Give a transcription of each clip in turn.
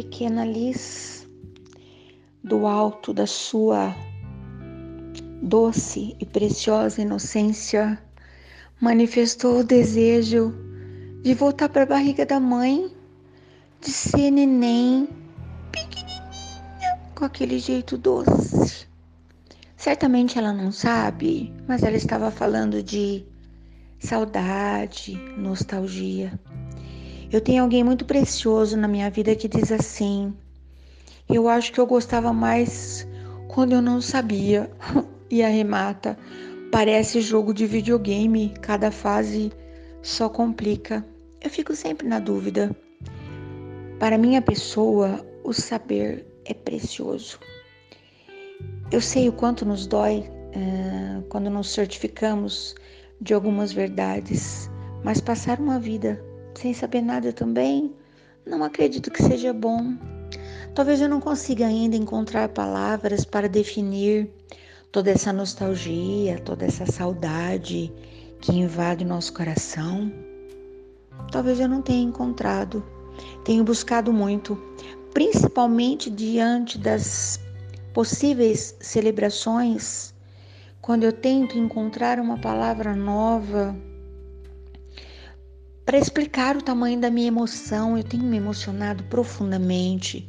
pequena Liz, do alto da sua doce e preciosa inocência, manifestou o desejo de voltar para a barriga da mãe, de ser neném pequenininha, com aquele jeito doce. Certamente ela não sabe, mas ela estava falando de saudade, nostalgia. Eu tenho alguém muito precioso na minha vida que diz assim: Eu acho que eu gostava mais quando eu não sabia. e arremata: Parece jogo de videogame, cada fase só complica. Eu fico sempre na dúvida. Para minha pessoa, o saber é precioso. Eu sei o quanto nos dói uh, quando nos certificamos de algumas verdades, mas passar uma vida sem saber nada também, não acredito que seja bom. Talvez eu não consiga ainda encontrar palavras para definir toda essa nostalgia, toda essa saudade que invade nosso coração. Talvez eu não tenha encontrado. Tenho buscado muito, principalmente diante das possíveis celebrações, quando eu tento encontrar uma palavra nova para explicar o tamanho da minha emoção, eu tenho me emocionado profundamente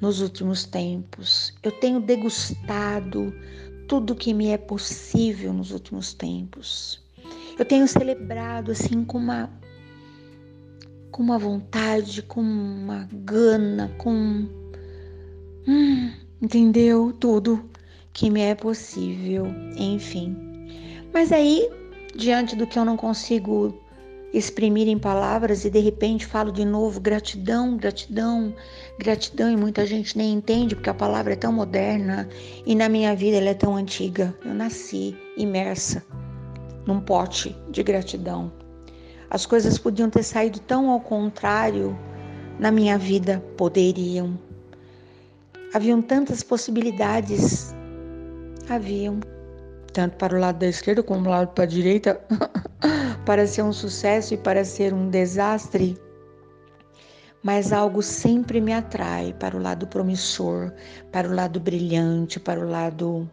nos últimos tempos. Eu tenho degustado tudo que me é possível nos últimos tempos. Eu tenho celebrado assim com uma com uma vontade, com uma gana, com hum, entendeu tudo que me é possível, enfim. Mas aí, diante do que eu não consigo exprimir em palavras e de repente falo de novo gratidão, gratidão, gratidão e muita gente nem entende porque a palavra é tão moderna e na minha vida ela é tão antiga. Eu nasci imersa num pote de gratidão. As coisas podiam ter saído tão ao contrário na minha vida, poderiam. Haviam tantas possibilidades. Haviam tanto para o lado da esquerda como para o lado direita. para ser um sucesso e para ser um desastre, mas algo sempre me atrai para o lado promissor, para o lado brilhante, para o lado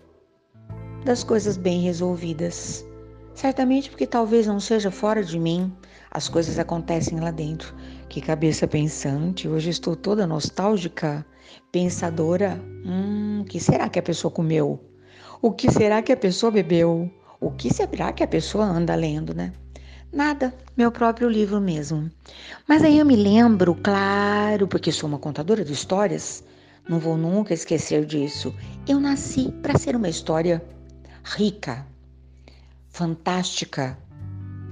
das coisas bem resolvidas. Certamente porque talvez não seja fora de mim, as coisas acontecem lá dentro. Que cabeça pensante, hoje estou toda nostálgica, pensadora. Hum, que será que a pessoa comeu? O que será que a pessoa bebeu? O que será que a pessoa anda lendo, né? Nada, meu próprio livro mesmo. Mas aí eu me lembro, claro, porque sou uma contadora de histórias, não vou nunca esquecer disso. Eu nasci para ser uma história rica, fantástica,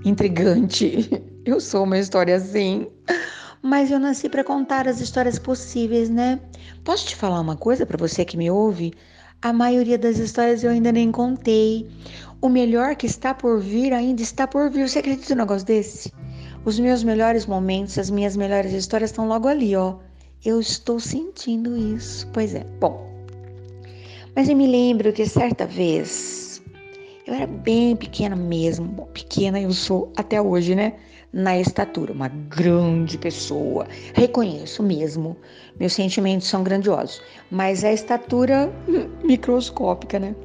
intrigante. Eu sou uma história assim. Mas eu nasci para contar as histórias possíveis, né? Posso te falar uma coisa para você que me ouve? A maioria das histórias eu ainda nem contei. O melhor que está por vir ainda está por vir. Você acredita num negócio desse? Os meus melhores momentos, as minhas melhores histórias estão logo ali, ó. Eu estou sentindo isso. Pois é. Bom, mas eu me lembro que certa vez eu era bem pequena mesmo. Bom, pequena eu sou até hoje, né? Na estatura, uma grande pessoa. Reconheço mesmo. Meus sentimentos são grandiosos, mas a estatura microscópica, né?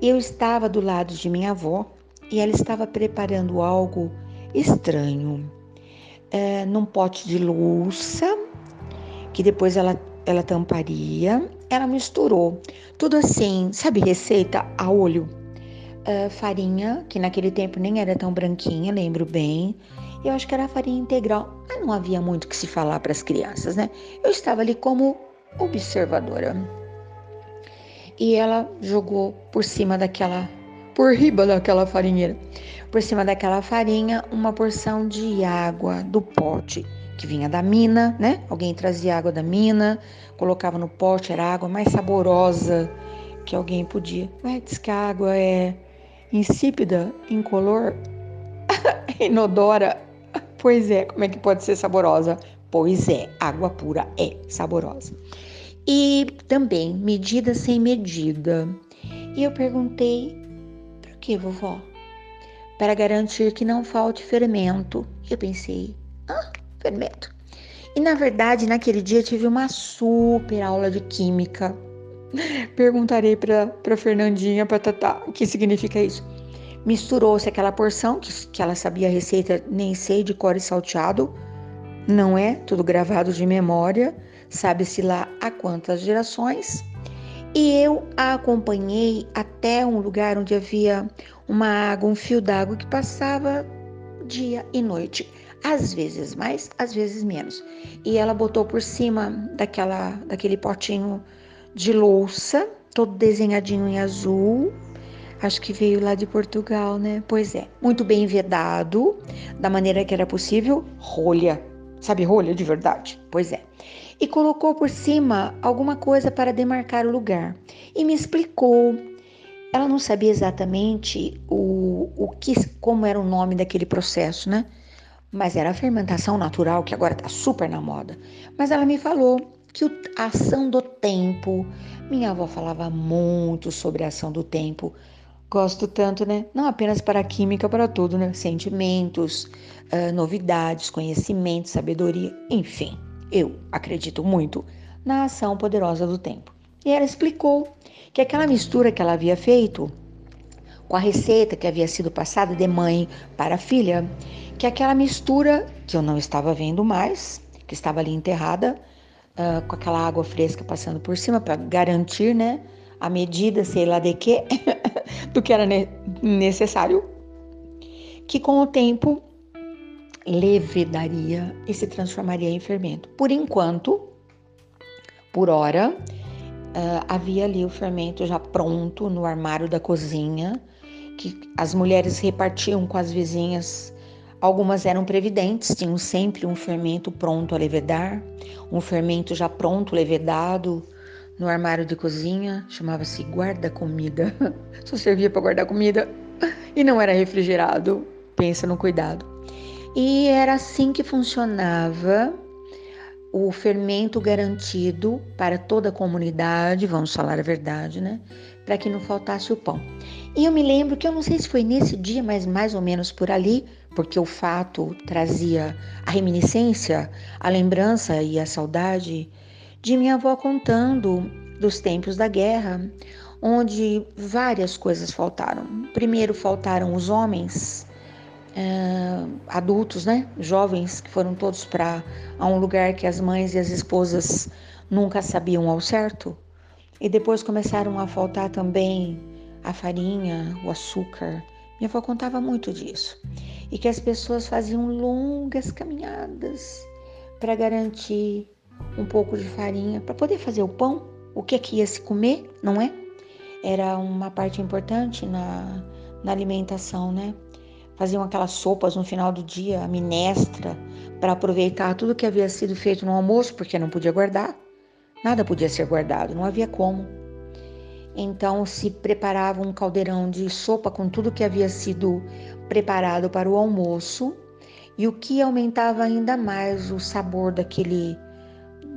Eu estava do lado de minha avó e ela estava preparando algo estranho é, num pote de louça que depois ela, ela tamparia. Ela misturou tudo assim, sabe, receita a olho. É, farinha, que naquele tempo nem era tão branquinha, lembro bem. Eu acho que era farinha integral, mas não havia muito que se falar para as crianças, né? Eu estava ali como observadora e ela jogou por cima daquela, por riba daquela farinheira, por cima daquela farinha, uma porção de água do pote que vinha da mina, né? Alguém trazia água da mina, colocava no pote, era água mais saborosa que alguém podia. Ué, diz que a água é insípida, incolor, inodora. Pois é, como é que pode ser saborosa? Pois é, água pura é saborosa. E também medida sem medida. E eu perguntei: por que, vovó? Para garantir que não falte fermento. Eu pensei: ah, fermento. E na verdade, naquele dia tive uma super aula de química. Perguntarei para Fernandinha, para Tatá, o que significa isso. Misturou-se aquela porção, que, que ela sabia a receita, nem sei, de core salteado, não é? Tudo gravado de memória, sabe-se lá há quantas gerações. E eu a acompanhei até um lugar onde havia uma água, um fio d'água que passava dia e noite, às vezes mais, às vezes menos. E ela botou por cima daquela, daquele potinho de louça, todo desenhadinho em azul. Acho que veio lá de Portugal, né? Pois é, muito bem vedado, da maneira que era possível, rolha. Sabe rolha de verdade? Pois é. E colocou por cima alguma coisa para demarcar o lugar. E me explicou ela não sabia exatamente o, o que, como era o nome daquele processo, né? Mas era a fermentação natural, que agora está super na moda. Mas ela me falou que a ação do tempo, minha avó falava muito sobre a ação do tempo. Gosto tanto, né? Não apenas para a química, para tudo, né? Sentimentos, uh, novidades, conhecimento, sabedoria, enfim. Eu acredito muito na ação poderosa do tempo. E ela explicou que aquela mistura que ela havia feito com a receita que havia sido passada de mãe para filha, que aquela mistura que eu não estava vendo mais, que estava ali enterrada, uh, com aquela água fresca passando por cima para garantir, né, a medida, sei lá de quê, do que era ne necessário, que com o tempo levedaria e se transformaria em fermento. Por enquanto, por hora, uh, havia ali o fermento já pronto no armário da cozinha, que as mulheres repartiam com as vizinhas. Algumas eram previdentes, tinham sempre um fermento pronto a levedar, um fermento já pronto, levedado, no armário de cozinha, chamava-se guarda-comida. Só servia para guardar comida e não era refrigerado. Pensa no cuidado. E era assim que funcionava o fermento garantido para toda a comunidade, vamos falar a verdade, né? Para que não faltasse o pão. E eu me lembro que eu não sei se foi nesse dia, mas mais ou menos por ali, porque o fato trazia a reminiscência, a lembrança e a saudade de minha avó contando dos tempos da guerra, onde várias coisas faltaram. Primeiro faltaram os homens, adultos, né, jovens que foram todos para um lugar que as mães e as esposas nunca sabiam ao certo. E depois começaram a faltar também a farinha, o açúcar. Minha avó contava muito disso. E que as pessoas faziam longas caminhadas para garantir um pouco de farinha para poder fazer o pão. O que é que ia se comer, não é? Era uma parte importante na, na alimentação, né? Faziam aquelas sopas no final do dia, a minestra, para aproveitar tudo que havia sido feito no almoço, porque não podia guardar. Nada podia ser guardado, não havia como. Então se preparava um caldeirão de sopa com tudo que havia sido preparado para o almoço, e o que aumentava ainda mais o sabor daquele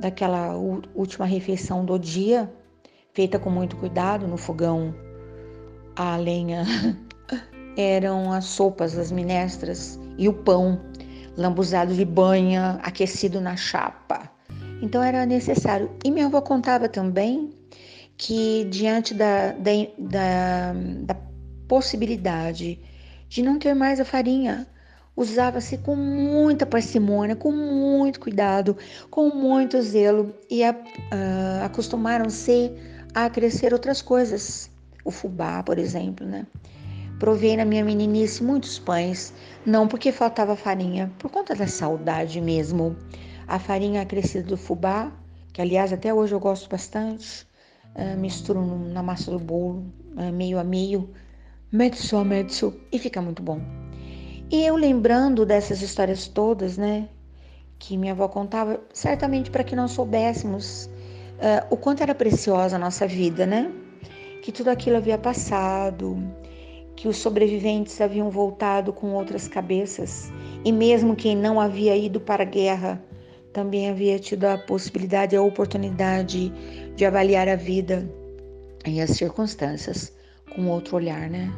daquela última refeição do dia, feita com muito cuidado no fogão a lenha eram as sopas, as minestras e o pão lambuzado de banha, aquecido na chapa. Então era necessário. E minha avó contava também que diante da, da, da, da possibilidade de não ter mais a farinha, usava-se com muita parcimônia, com muito cuidado, com muito zelo e uh, acostumaram-se a crescer outras coisas. O fubá, por exemplo, né? Provei na minha meninice muitos pães, não porque faltava farinha, por conta da saudade mesmo. A farinha crescida do fubá, que aliás até hoje eu gosto bastante, uh, misturo na massa do bolo, uh, meio a meio, mezzo a mezzo, e fica muito bom. E eu lembrando dessas histórias todas, né, que minha avó contava, certamente para que nós soubéssemos uh, o quanto era preciosa a nossa vida, né? Que tudo aquilo havia passado, que os sobreviventes haviam voltado com outras cabeças, e mesmo quem não havia ido para a guerra também havia tido a possibilidade, a oportunidade de avaliar a vida e as circunstâncias com outro olhar, né?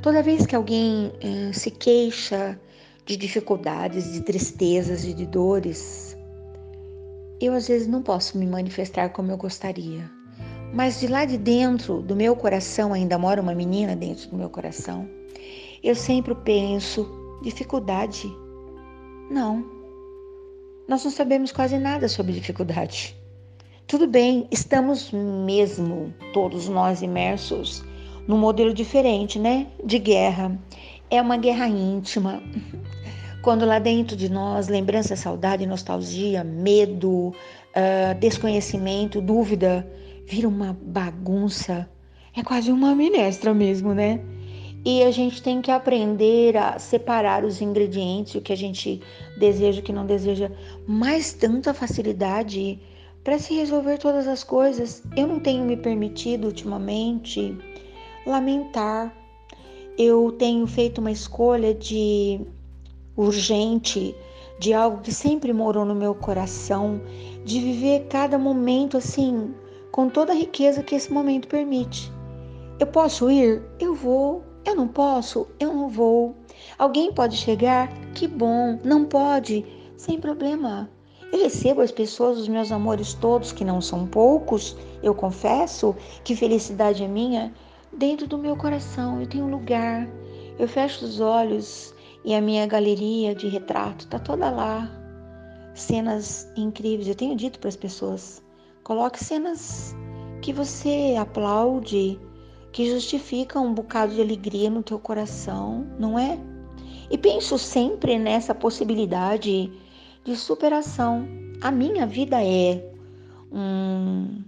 Toda vez que alguém eh, se queixa de dificuldades, de tristezas e de dores, eu às vezes não posso me manifestar como eu gostaria. Mas de lá de dentro do meu coração ainda mora uma menina dentro do meu coração. Eu sempre penso dificuldade. Não. Nós não sabemos quase nada sobre dificuldade. Tudo bem, estamos mesmo todos nós imersos num modelo diferente, né? De guerra. É uma guerra íntima. Quando lá dentro de nós, lembrança, saudade, nostalgia, medo, uh, desconhecimento, dúvida, vira uma bagunça. É quase uma minestra mesmo, né? E a gente tem que aprender a separar os ingredientes, o que a gente deseja, o que não deseja, mais tanta facilidade para se resolver todas as coisas. Eu não tenho me permitido ultimamente lamentar. Eu tenho feito uma escolha de urgente, de algo que sempre morou no meu coração, de viver cada momento assim, com toda a riqueza que esse momento permite. Eu posso ir? Eu vou. Eu não posso? Eu não vou. Alguém pode chegar? Que bom. Não pode? Sem problema. Eu recebo as pessoas, os meus amores todos, que não são poucos, eu confesso que felicidade é minha, dentro do meu coração. Eu tenho um lugar. Eu fecho os olhos e a minha galeria de retrato tá toda lá. Cenas incríveis. Eu tenho dito para as pessoas: coloque cenas que você aplaude, que justificam um bocado de alegria no teu coração, não é? E penso sempre nessa possibilidade de superação. A minha vida é um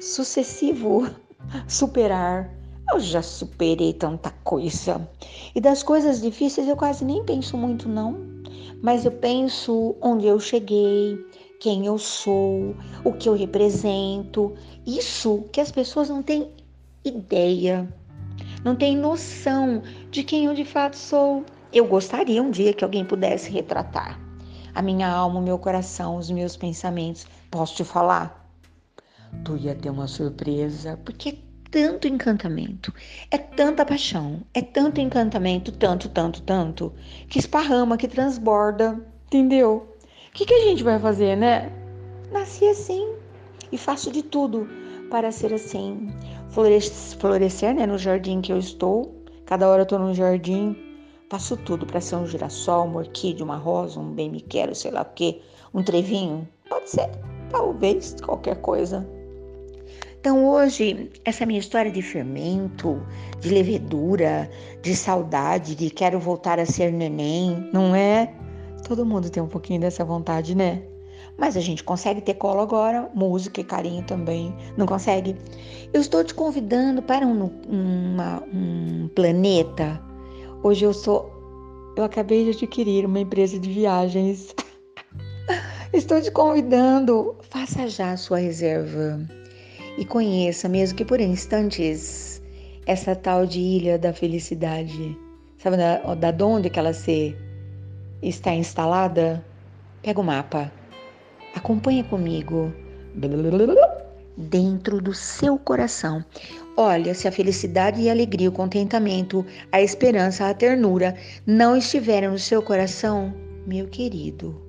sucessivo superar eu já superei tanta coisa. E das coisas difíceis eu quase nem penso muito, não. Mas eu penso onde eu cheguei, quem eu sou, o que eu represento. Isso que as pessoas não têm ideia, não têm noção de quem eu de fato sou. Eu gostaria um dia que alguém pudesse retratar a minha alma, o meu coração, os meus pensamentos. Posso te falar? Tu ia ter uma surpresa, porque tanto encantamento, é tanta paixão, é tanto encantamento, tanto, tanto, tanto, que esparrama, que transborda, entendeu? Que, que a gente vai fazer, né? Nasci assim e faço de tudo para ser assim. Florescer, florescer né, no jardim que eu estou, cada hora eu estou num jardim, faço tudo para ser um girassol, uma orquídea, uma rosa, um bem me quero, sei lá o quê, um trevinho, pode ser, talvez, qualquer coisa. Então hoje, essa minha história de fermento, de levedura, de saudade, de quero voltar a ser neném, não é? Todo mundo tem um pouquinho dessa vontade, né? Mas a gente consegue ter colo agora, música e carinho também, não consegue? Eu estou te convidando para um, uma, um planeta. Hoje eu sou. Eu acabei de adquirir uma empresa de viagens. Estou te convidando, faça já a sua reserva e conheça, mesmo que por instantes, essa tal de ilha da felicidade. Sabe da, da onde que ela se está instalada? Pega o mapa, acompanha comigo. Dentro do seu coração. Olha, se a felicidade e a alegria, o contentamento, a esperança, a ternura não estiverem no seu coração, meu querido,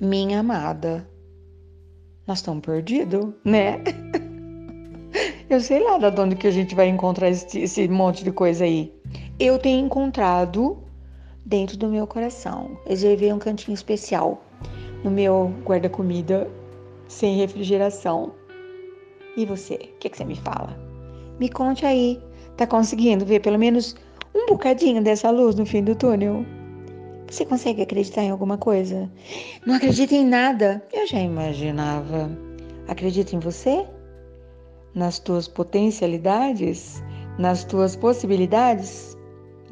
minha amada, nós estamos perdidos, né? Eu sei lá de onde que a gente vai encontrar esse, esse monte de coisa aí. Eu tenho encontrado dentro do meu coração. Reservei um cantinho especial no meu guarda-comida sem refrigeração. E você? O que, que você me fala? Me conte aí. Tá conseguindo ver pelo menos um bocadinho dessa luz no fim do túnel? Você consegue acreditar em alguma coisa? Não acredita em nada? Eu já imaginava. Acredita em você? nas tuas potencialidades, nas tuas possibilidades,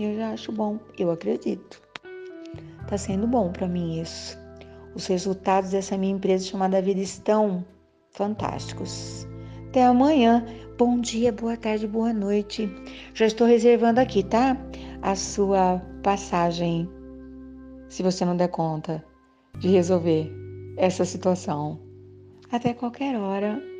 eu já acho bom, eu acredito. Tá sendo bom para mim isso. Os resultados dessa minha empresa chamada Vida estão fantásticos. Até amanhã. Bom dia, boa tarde, boa noite. Já estou reservando aqui, tá? A sua passagem, se você não der conta de resolver essa situação. Até qualquer hora.